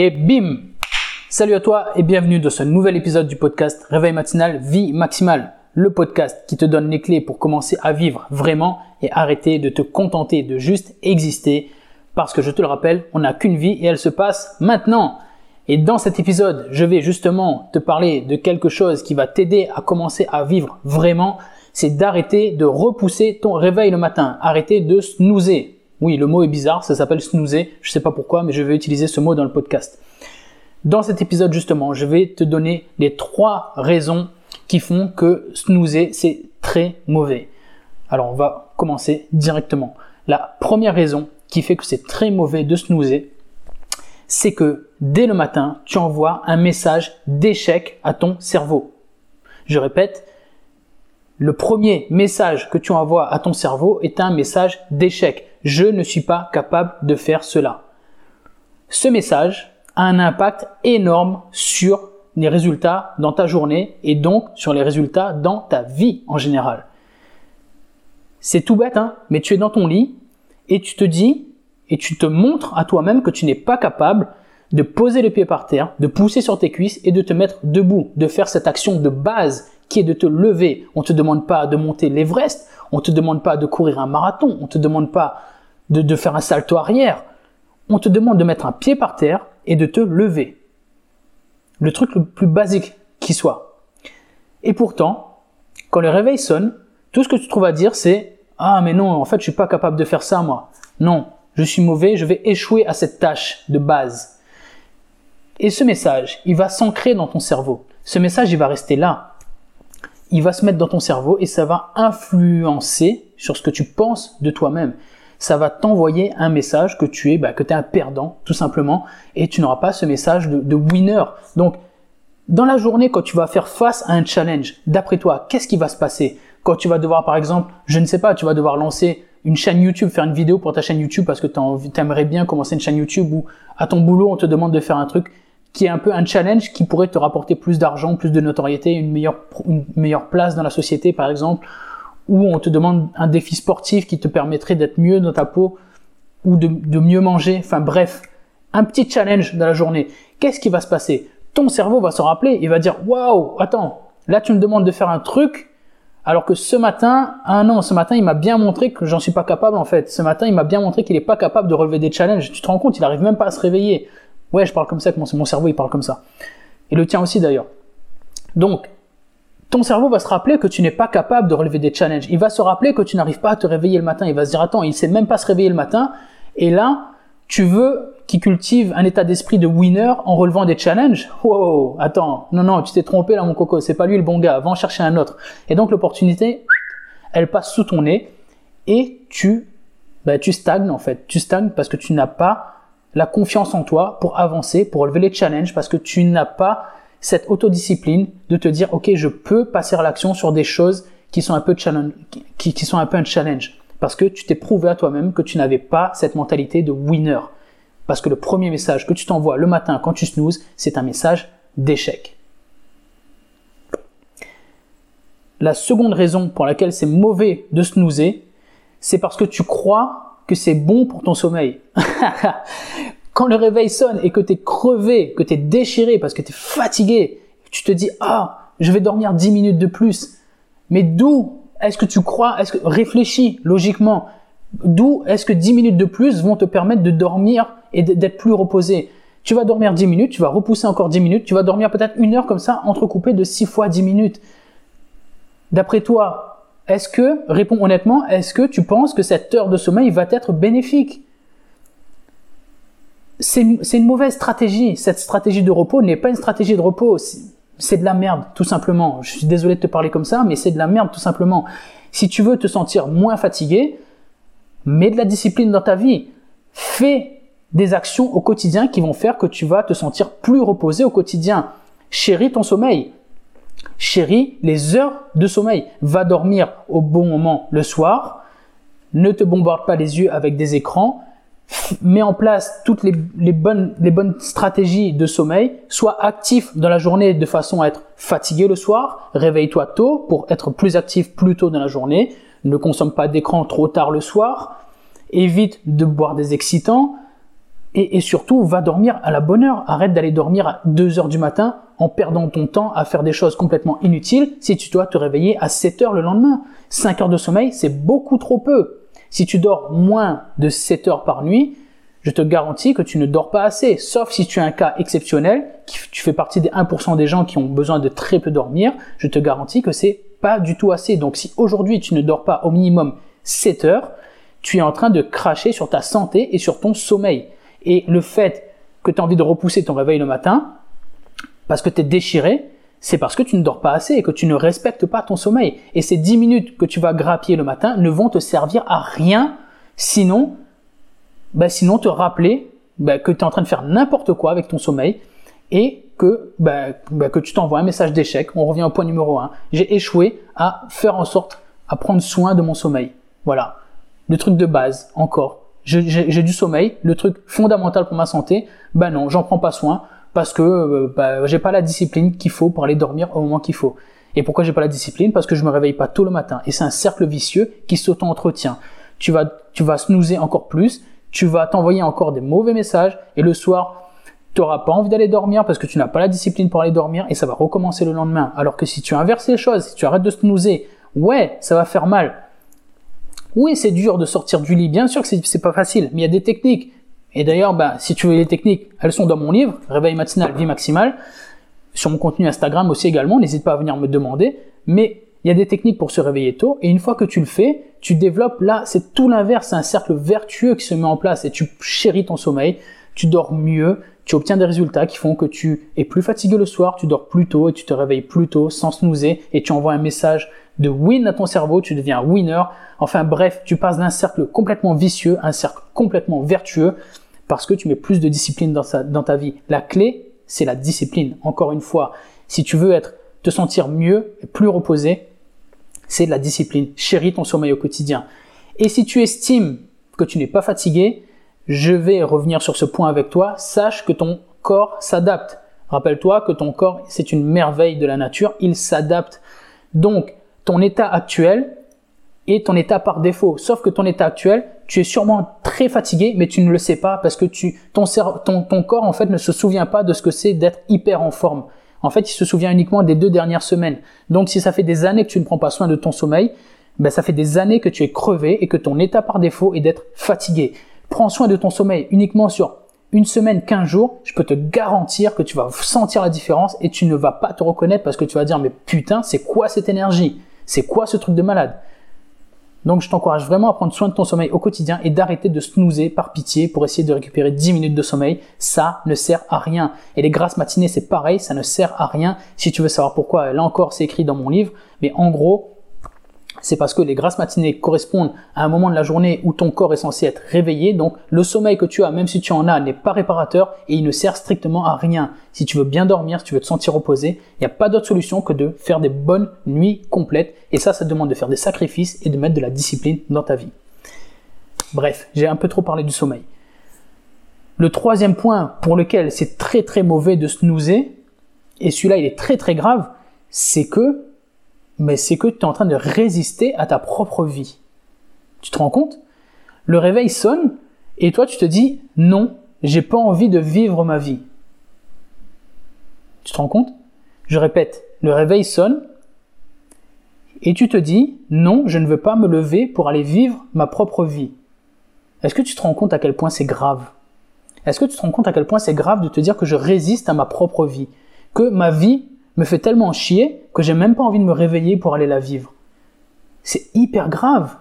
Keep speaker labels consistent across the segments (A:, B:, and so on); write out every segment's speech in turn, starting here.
A: Et bim Salut à toi et bienvenue dans ce nouvel épisode du podcast Réveil matinal Vie maximale. Le podcast qui te donne les clés pour commencer à vivre vraiment et arrêter de te contenter de juste exister. Parce que je te le rappelle, on n'a qu'une vie et elle se passe maintenant. Et dans cet épisode, je vais justement te parler de quelque chose qui va t'aider à commencer à vivre vraiment. C'est d'arrêter de repousser ton réveil le matin. Arrêter de snoozer. Oui, le mot est bizarre, ça s'appelle snoozer. Je sais pas pourquoi, mais je vais utiliser ce mot dans le podcast. Dans cet épisode, justement, je vais te donner les trois raisons qui font que snoozer, c'est très mauvais. Alors, on va commencer directement. La première raison qui fait que c'est très mauvais de snoozer, c'est que dès le matin, tu envoies un message d'échec à ton cerveau. Je répète, le premier message que tu envoies à ton cerveau est un message d'échec. Je ne suis pas capable de faire cela. Ce message a un impact énorme sur les résultats dans ta journée et donc sur les résultats dans ta vie en général. C'est tout bête, hein, mais tu es dans ton lit et tu te dis et tu te montres à toi-même que tu n'es pas capable de poser les pieds par terre, de pousser sur tes cuisses et de te mettre debout, de faire cette action de base qui est de te lever. On te demande pas de monter l'Everest, on te demande pas de courir un marathon, on te demande pas de, de faire un salto arrière. On te demande de mettre un pied par terre et de te lever. Le truc le plus basique qui soit. Et pourtant, quand le réveil sonne, tout ce que tu trouves à dire c'est ah mais non, en fait, je suis pas capable de faire ça moi. Non, je suis mauvais, je vais échouer à cette tâche de base. Et ce message, il va s'ancrer dans ton cerveau. Ce message, il va rester là. Il va se mettre dans ton cerveau et ça va influencer sur ce que tu penses de toi-même. Ça va t'envoyer un message que tu es, bah, que tu un perdant, tout simplement, et tu n'auras pas ce message de, de winner. Donc, dans la journée, quand tu vas faire face à un challenge, d'après toi, qu'est-ce qui va se passer? Quand tu vas devoir, par exemple, je ne sais pas, tu vas devoir lancer une chaîne YouTube, faire une vidéo pour ta chaîne YouTube parce que tu aimerais bien commencer une chaîne YouTube ou à ton boulot, on te demande de faire un truc qui est un peu un challenge qui pourrait te rapporter plus d'argent, plus de notoriété, une meilleure, une meilleure place dans la société, par exemple, ou on te demande un défi sportif qui te permettrait d'être mieux dans ta peau ou de, mieux manger. Enfin bref, un petit challenge dans la journée. Qu'est-ce qui va se passer? Ton cerveau va se rappeler, il va dire waouh, attends, là tu me demandes de faire un truc alors que ce matin, ah non, ce matin, il m'a bien montré que j'en suis pas capable en fait. Ce matin, il m'a bien montré qu'il est pas capable de relever des challenges. Tu te rends compte, il arrive même pas à se réveiller. Ouais, je parle comme ça, mon cerveau, il parle comme ça. Et le tien aussi d'ailleurs. Donc, ton cerveau va se rappeler que tu n'es pas capable de relever des challenges. Il va se rappeler que tu n'arrives pas à te réveiller le matin. Il va se dire, attends, il sait même pas se réveiller le matin. Et là, tu veux qu'il cultive un état d'esprit de winner en relevant des challenges? Wow, attends, non, non, tu t'es trompé là mon coco, c'est pas lui le bon gars, va en chercher un autre. Et donc l'opportunité, elle passe sous ton nez et tu, bah, tu stagnes en fait. Tu stagnes parce que tu n'as pas la confiance en toi pour avancer, pour relever les challenges, parce que tu n'as pas cette autodiscipline de te dire, ok, je peux passer à l'action sur des choses qui sont un peu challenge, qui, sont un peu un challenge parce que tu t'es prouvé à toi-même que tu n'avais pas cette mentalité de winner. Parce que le premier message que tu t'envoies le matin quand tu snoozes, c'est un message d'échec. La seconde raison pour laquelle c'est mauvais de snoozer, c'est parce que tu crois que c'est bon pour ton sommeil. quand le réveil sonne et que tu es crevé, que tu es déchiré parce que tu es fatigué, tu te dis "Ah, je vais dormir 10 minutes de plus." Mais d'où est-ce que tu crois, est-ce que réfléchis logiquement, d'où est-ce que 10 minutes de plus vont te permettre de dormir et d'être plus reposé? Tu vas dormir 10 minutes, tu vas repousser encore 10 minutes, tu vas dormir peut-être une heure comme ça, entrecoupé de 6 fois 10 minutes. D'après toi, est-ce que, réponds honnêtement, est-ce que tu penses que cette heure de sommeil va être bénéfique? C'est une mauvaise stratégie. Cette stratégie de repos n'est pas une stratégie de repos c'est de la merde, tout simplement. Je suis désolé de te parler comme ça, mais c'est de la merde, tout simplement. Si tu veux te sentir moins fatigué, mets de la discipline dans ta vie. Fais des actions au quotidien qui vont faire que tu vas te sentir plus reposé au quotidien. Chéris ton sommeil. Chéris les heures de sommeil. Va dormir au bon moment le soir. Ne te bombarde pas les yeux avec des écrans mets en place toutes les, bonnes, les bonnes stratégies de sommeil, sois actif dans la journée de façon à être fatigué le soir, réveille-toi tôt pour être plus actif plus tôt dans la journée, ne consomme pas d'écran trop tard le soir, évite de boire des excitants, Et, surtout, va dormir à la bonne heure. Arrête d'aller dormir à 2 heures du matin en perdant ton temps à faire des choses complètement inutiles si tu dois te réveiller à 7 heures le lendemain. 5 heures de sommeil, c'est beaucoup trop peu. Si tu dors moins de 7 heures par nuit, je te garantis que tu ne dors pas assez, sauf si tu as un cas exceptionnel, tu fais partie des 1% des gens qui ont besoin de très peu dormir, je te garantis que c'est pas du tout assez. Donc si aujourd'hui tu ne dors pas au minimum 7 heures, tu es en train de cracher sur ta santé et sur ton sommeil. Et le fait que tu as envie de repousser ton réveil le matin, parce que tu es déchiré, c'est parce que tu ne dors pas assez et que tu ne respectes pas ton sommeil. Et ces 10 minutes que tu vas grappiller le matin ne vont te servir à rien, sinon, bah, sinon te rappeler bah, que tu es en train de faire n'importe quoi avec ton sommeil et que, bah que tu t'envoies un message d'échec. On revient au point numéro 1. J'ai échoué à faire en sorte à prendre soin de mon sommeil. Voilà. Le truc de base, encore. J'ai du sommeil, le truc fondamental pour ma santé, ben non, j'en prends pas soin parce que euh, bah, j'ai pas la discipline qu'il faut pour aller dormir au moment qu'il faut. Et pourquoi j'ai pas la discipline? Parce que je me réveille pas tôt le matin. Et c'est un cercle vicieux qui s'auto-entretient. Tu vas, tu vas snoozer encore plus, tu vas t'envoyer encore des mauvais messages, et le soir, tu n'auras pas envie d'aller dormir parce que tu n'as pas la discipline pour aller dormir, et ça va recommencer le lendemain. Alors que si tu inverses les choses, si tu arrêtes de snoozer, ouais, ça va faire mal. Oui, c'est dur de sortir du lit. Bien sûr que c'est pas facile, mais il y a des techniques. Et d'ailleurs, bah, si tu veux les techniques, elles sont dans mon livre, Réveil matinal, vie maximale. Sur mon contenu Instagram aussi également, n'hésite pas à venir me demander. Mais il y a des techniques pour se réveiller tôt. Et une fois que tu le fais, tu développes là, c'est tout l'inverse, c'est un cercle vertueux qui se met en place et tu chéris ton sommeil, tu dors mieux, tu obtiens des résultats qui font que tu es plus fatigué le soir, tu dors plus tôt et tu te réveilles plus tôt sans snoozer et tu envoies un message de win à ton cerveau, tu deviens winner. Enfin bref, tu passes d'un cercle complètement vicieux à un cercle complètement vertueux parce que tu mets plus de discipline dans, ta vie. La clé, c'est la discipline. Encore une fois, si tu veux être, te sentir mieux et plus reposé, c'est la discipline. Chéris ton sommeil au quotidien. Et si tu estimes que tu n'es pas fatigué, je vais revenir sur ce point avec toi. Sache que ton corps s'adapte. Rappelle-toi que ton corps, c'est une merveille de la nature. Il s'adapte. Donc, ton état actuel est ton état par défaut. Sauf que ton état actuel, tu es sûrement très fatigué, mais tu ne le sais pas parce que ton corps en fait ne se souvient pas de ce que c'est d'être hyper en forme. En fait, il se souvient uniquement des deux dernières semaines. Donc, si ça fait des années que tu ne prends pas soin de ton sommeil, ben, ça fait des années que tu es crevé et que ton état par défaut est d'être fatigué. Prends soin de ton sommeil uniquement sur une semaine, 15 jours, je peux te garantir que tu vas sentir la différence et tu ne vas pas te reconnaître parce que tu vas dire mais putain, c'est quoi cette énergie? C'est quoi ce truc de malade? Donc je t'encourage vraiment à prendre soin de ton sommeil au quotidien et d'arrêter de snoozer par pitié pour essayer de récupérer 10 minutes de sommeil. Ça ne sert à rien. Et les grasses matinées, c'est pareil, ça ne sert à rien. Si tu veux savoir pourquoi, là encore, c'est écrit dans mon livre. Mais en gros, c'est parce que les grasses matinées correspondent à un moment de la journée où ton corps est censé être réveillé. Donc le sommeil que tu as, même si tu en as, n'est pas réparateur et il ne sert strictement à rien. Si tu veux bien dormir, si tu veux te sentir reposé, il n'y a pas d'autre solution que de faire des bonnes nuits complètes. Et ça, ça demande de faire des sacrifices et de mettre de la discipline dans ta vie. Bref, j'ai un peu trop parlé du sommeil. Le troisième point pour lequel c'est très très mauvais de snoozer, et celui-là il est très très grave, c'est que mais c'est que tu es en train de résister à ta propre vie. Tu te rends compte? Le réveil sonne et toi tu te dis non, j'ai pas envie de vivre ma vie. Tu te rends compte? Je répète, le réveil sonne et tu te dis non, je ne veux pas me lever pour aller vivre ma propre vie. Est-ce que tu te rends compte à quel point c'est grave? Est-ce que tu te rends compte à quel point c'est grave de te dire que je résiste à ma propre vie? Que ma vie me fait tellement chier que j'ai même pas envie de me réveiller pour aller la vivre. C'est hyper grave.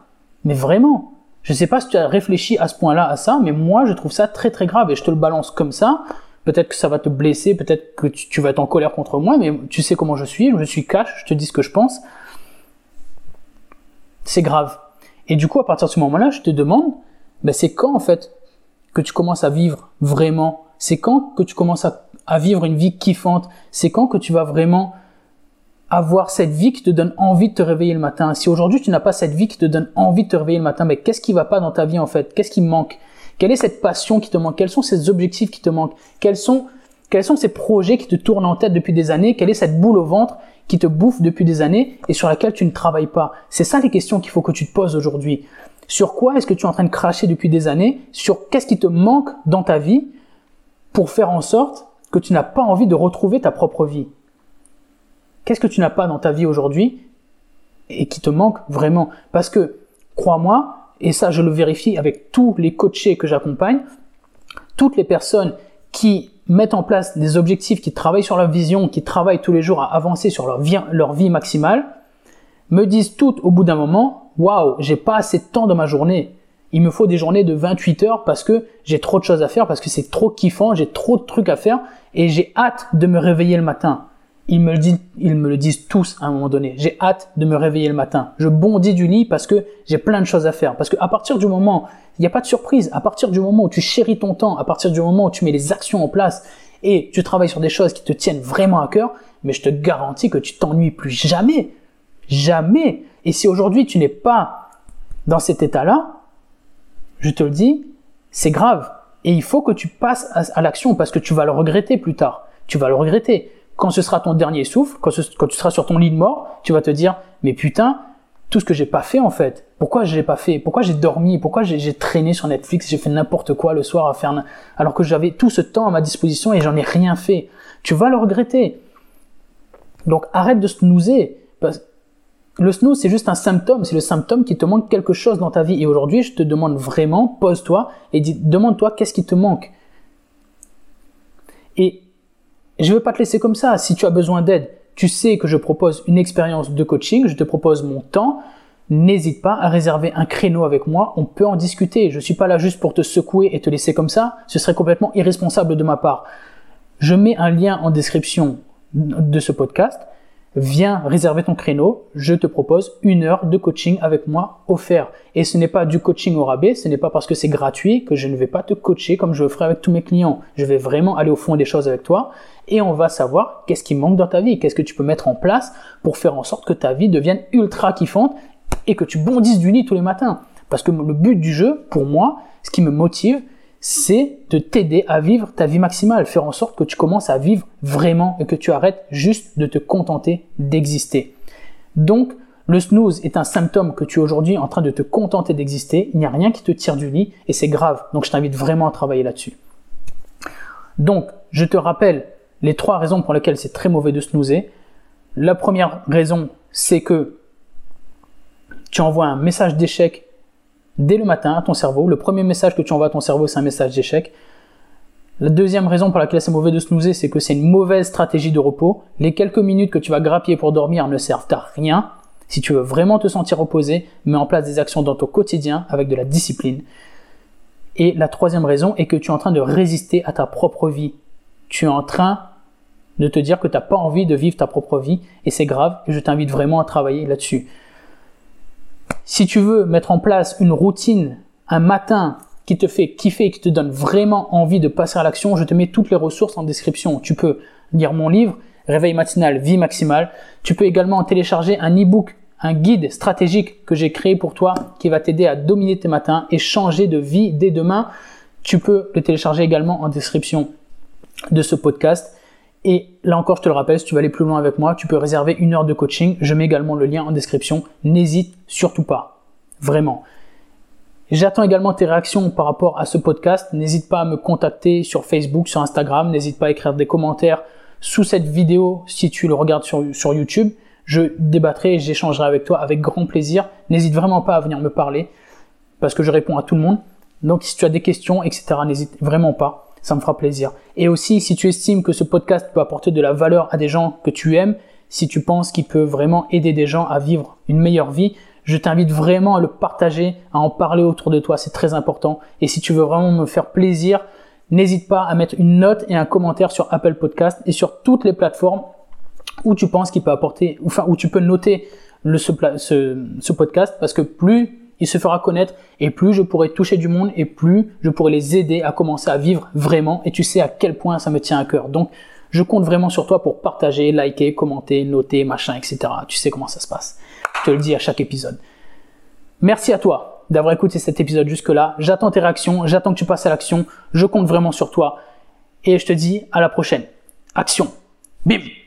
A: Mais vraiment. Je sais pas si tu as réfléchi à ce point-là, à ça, mais moi, je trouve ça très très grave et je te le balance comme ça. Peut-être que ça va te blesser, peut-être que tu, vas être en colère contre moi, mais tu sais comment je suis, je suis cash, je te dis ce que je pense. C'est grave. Et du coup, à partir de ce moment-là, je te demande, ben c'est quand en fait que tu commences à vivre vraiment? C'est quand que tu commences à à vivre une vie kiffante C'est quand que tu vas vraiment avoir cette vie qui te donne envie de te réveiller le matin. Si aujourd'hui tu n'as pas cette vie qui te donne envie de te réveiller le matin, mais qu'est-ce qui va pas dans ta vie en fait? Qu'est-ce qui manque? Quelle est cette passion qui te manque? Quels sont ces objectifs qui te manquent? Quels sont quels sont ces projets qui te tournent en tête depuis des années? Quelle est cette boule au ventre qui te bouffe depuis des années et sur laquelle tu ne travailles pas? C'est ça les questions qu'il faut que tu te poses aujourd'hui. Sur quoi est-ce que tu es en train de cracher depuis des années? Sur qu'est-ce qui te manque dans ta vie pour faire en sorte que tu n'as pas envie de retrouver ta propre vie Qu'est-ce que tu n'as pas dans ta vie aujourd'hui et qui te manque vraiment? Parce que, crois-moi, et ça je le vérifie avec tous les coachés que j'accompagne, toutes les personnes qui mettent en place des objectifs, qui travaillent sur leur vision, qui travaillent tous les jours à avancer sur leur vie, leur vie maximale, me disent toutes au bout d'un moment, waouh, j'ai pas assez de temps dans ma journée. Il me faut des journées de 28 heures parce que j'ai trop de choses à faire, parce que c'est trop kiffant, j'ai trop de trucs à faire et j'ai hâte de me réveiller le matin. Ils me, le disent, ils me le disent tous à un moment donné. J'ai hâte de me réveiller le matin. Je bondis du lit parce que j'ai plein de choses à faire. Parce qu'à partir du moment, il n'y a pas de surprise, à partir du moment où tu chéris ton temps, à partir du moment où tu mets les actions en place et tu travailles sur des choses qui te tiennent vraiment à cœur, mais je te garantis que tu t'ennuies plus jamais. Jamais. Et si aujourd'hui tu n'es pas dans cet état-là, je te le dis, c'est grave. Et il faut que tu passes à, l'action parce que tu vas le regretter plus tard. Tu vas le regretter. Quand ce sera ton dernier souffle, quand, tu seras sur ton lit de mort, tu vas te dire, mais putain, tout ce que j'ai pas fait en fait. Pourquoi je pas fait? Pourquoi j'ai dormi? Pourquoi j'ai traîné sur Netflix J'ai fait n'importe quoi le soir à faire alors que j'avais tout ce temps à ma disposition et j'en ai rien fait? Tu vas le regretter. Donc arrête de snoozer. Le snooze c'est juste un symptôme, c'est le symptôme qui te manque quelque chose dans ta vie. Et aujourd'hui, je te demande vraiment, pose-toi et demande-toi qu'est-ce qui te manque. Et je ne veux pas te laisser comme ça. Si tu as besoin d'aide, tu sais que je propose une expérience de coaching, je te propose mon temps. N'hésite pas à réserver un créneau avec moi, on peut en discuter. Je ne suis pas là juste pour te secouer et te laisser comme ça, ce serait complètement irresponsable de ma part. Je mets un lien en description de ce podcast viens réserver ton créneau, je te propose une heure de coaching avec moi offert. Et ce n'est pas du coaching au rabais, ce n'est pas parce que c'est gratuit que je ne vais pas te coacher comme je le ferai avec tous mes clients. Je vais vraiment aller au fond des choses avec toi et on va savoir qu'est-ce qui manque dans ta vie, qu'est-ce que tu peux mettre en place pour faire en sorte que ta vie devienne ultra kiffante et que tu bondisses du lit tous les matins. Parce que le but du jeu, pour moi, ce qui me motive, c'est de t'aider à vivre ta vie maximale, faire en sorte que tu commences à vivre vraiment et que tu arrêtes juste de te contenter d'exister. Donc, le snooze est un symptôme que tu es aujourd'hui en train de te contenter d'exister, il n'y a rien qui te tire du lit et c'est grave. Donc, je t'invite vraiment à travailler là-dessus. Donc, je te rappelle les trois raisons pour lesquelles c'est très mauvais de snoozer. La première raison, c'est que tu envoies un message d'échec dès le matin à ton cerveau. Le premier message que tu envoies à ton cerveau, c'est un message d'échec. La deuxième raison pour laquelle c'est mauvais de snoozer, c'est que c'est une mauvaise stratégie de repos. Les quelques minutes que tu vas grappiller pour dormir ne servent à rien. Si tu veux vraiment te sentir reposé, mets en place des actions dans ton quotidien avec de la discipline. Et la troisième raison est que tu es en train de résister à ta propre vie. Tu es en train de te dire que tu n'as pas envie de vivre ta propre vie et c'est grave et je t'invite vraiment à travailler là-dessus. Si tu veux mettre en place une routine un matin qui te fait kiffer, qui te donne vraiment envie de passer à l'action, je te mets toutes les ressources en description. Tu peux lire mon livre, Réveil matinal, vie maximale. Tu peux également télécharger un e-book, un guide stratégique que j'ai créé pour toi qui va t'aider à dominer tes matins et changer de vie dès demain. Tu peux le télécharger également en description de ce podcast. Et là encore, je te le rappelle, si tu veux aller plus loin avec moi, tu peux réserver une heure de coaching. Je mets également le lien en description. N'hésite surtout pas. Vraiment. J'attends également tes réactions par rapport à ce podcast. N'hésite pas à me contacter sur Facebook, sur Instagram. N'hésite pas à écrire des commentaires sous cette vidéo si tu le regardes sur, sur YouTube. Je débattrai et j'échangerai avec toi avec grand plaisir. N'hésite vraiment pas à venir me parler parce que je réponds à tout le monde. Donc si tu as des questions, etc., n'hésite vraiment pas ça me fera plaisir. Et aussi, si tu estimes que ce podcast peut apporter de la valeur à des gens que tu aimes, si tu penses qu'il peut vraiment aider des gens à vivre une meilleure vie, je t'invite vraiment à le partager, à en parler autour de toi, c'est très important. Et si tu veux vraiment me faire plaisir, n'hésite pas à mettre une note et un commentaire sur Apple Podcast et sur toutes les plateformes où tu penses qu'il peut apporter, enfin où tu peux noter ce podcast, parce que plus il se fera connaître et plus je pourrai toucher du monde et plus je pourrai les aider à commencer à vivre vraiment et tu sais à quel point ça me tient à cœur. Donc je compte vraiment sur toi pour partager, liker, commenter, noter, machin, etc. Tu sais comment ça se passe. Je te le dis à chaque épisode. Merci à toi d'avoir écouté cet épisode jusque-là. J'attends tes réactions, j'attends que tu passes à l'action. Je compte vraiment sur toi et je te dis à la prochaine. Action. Bim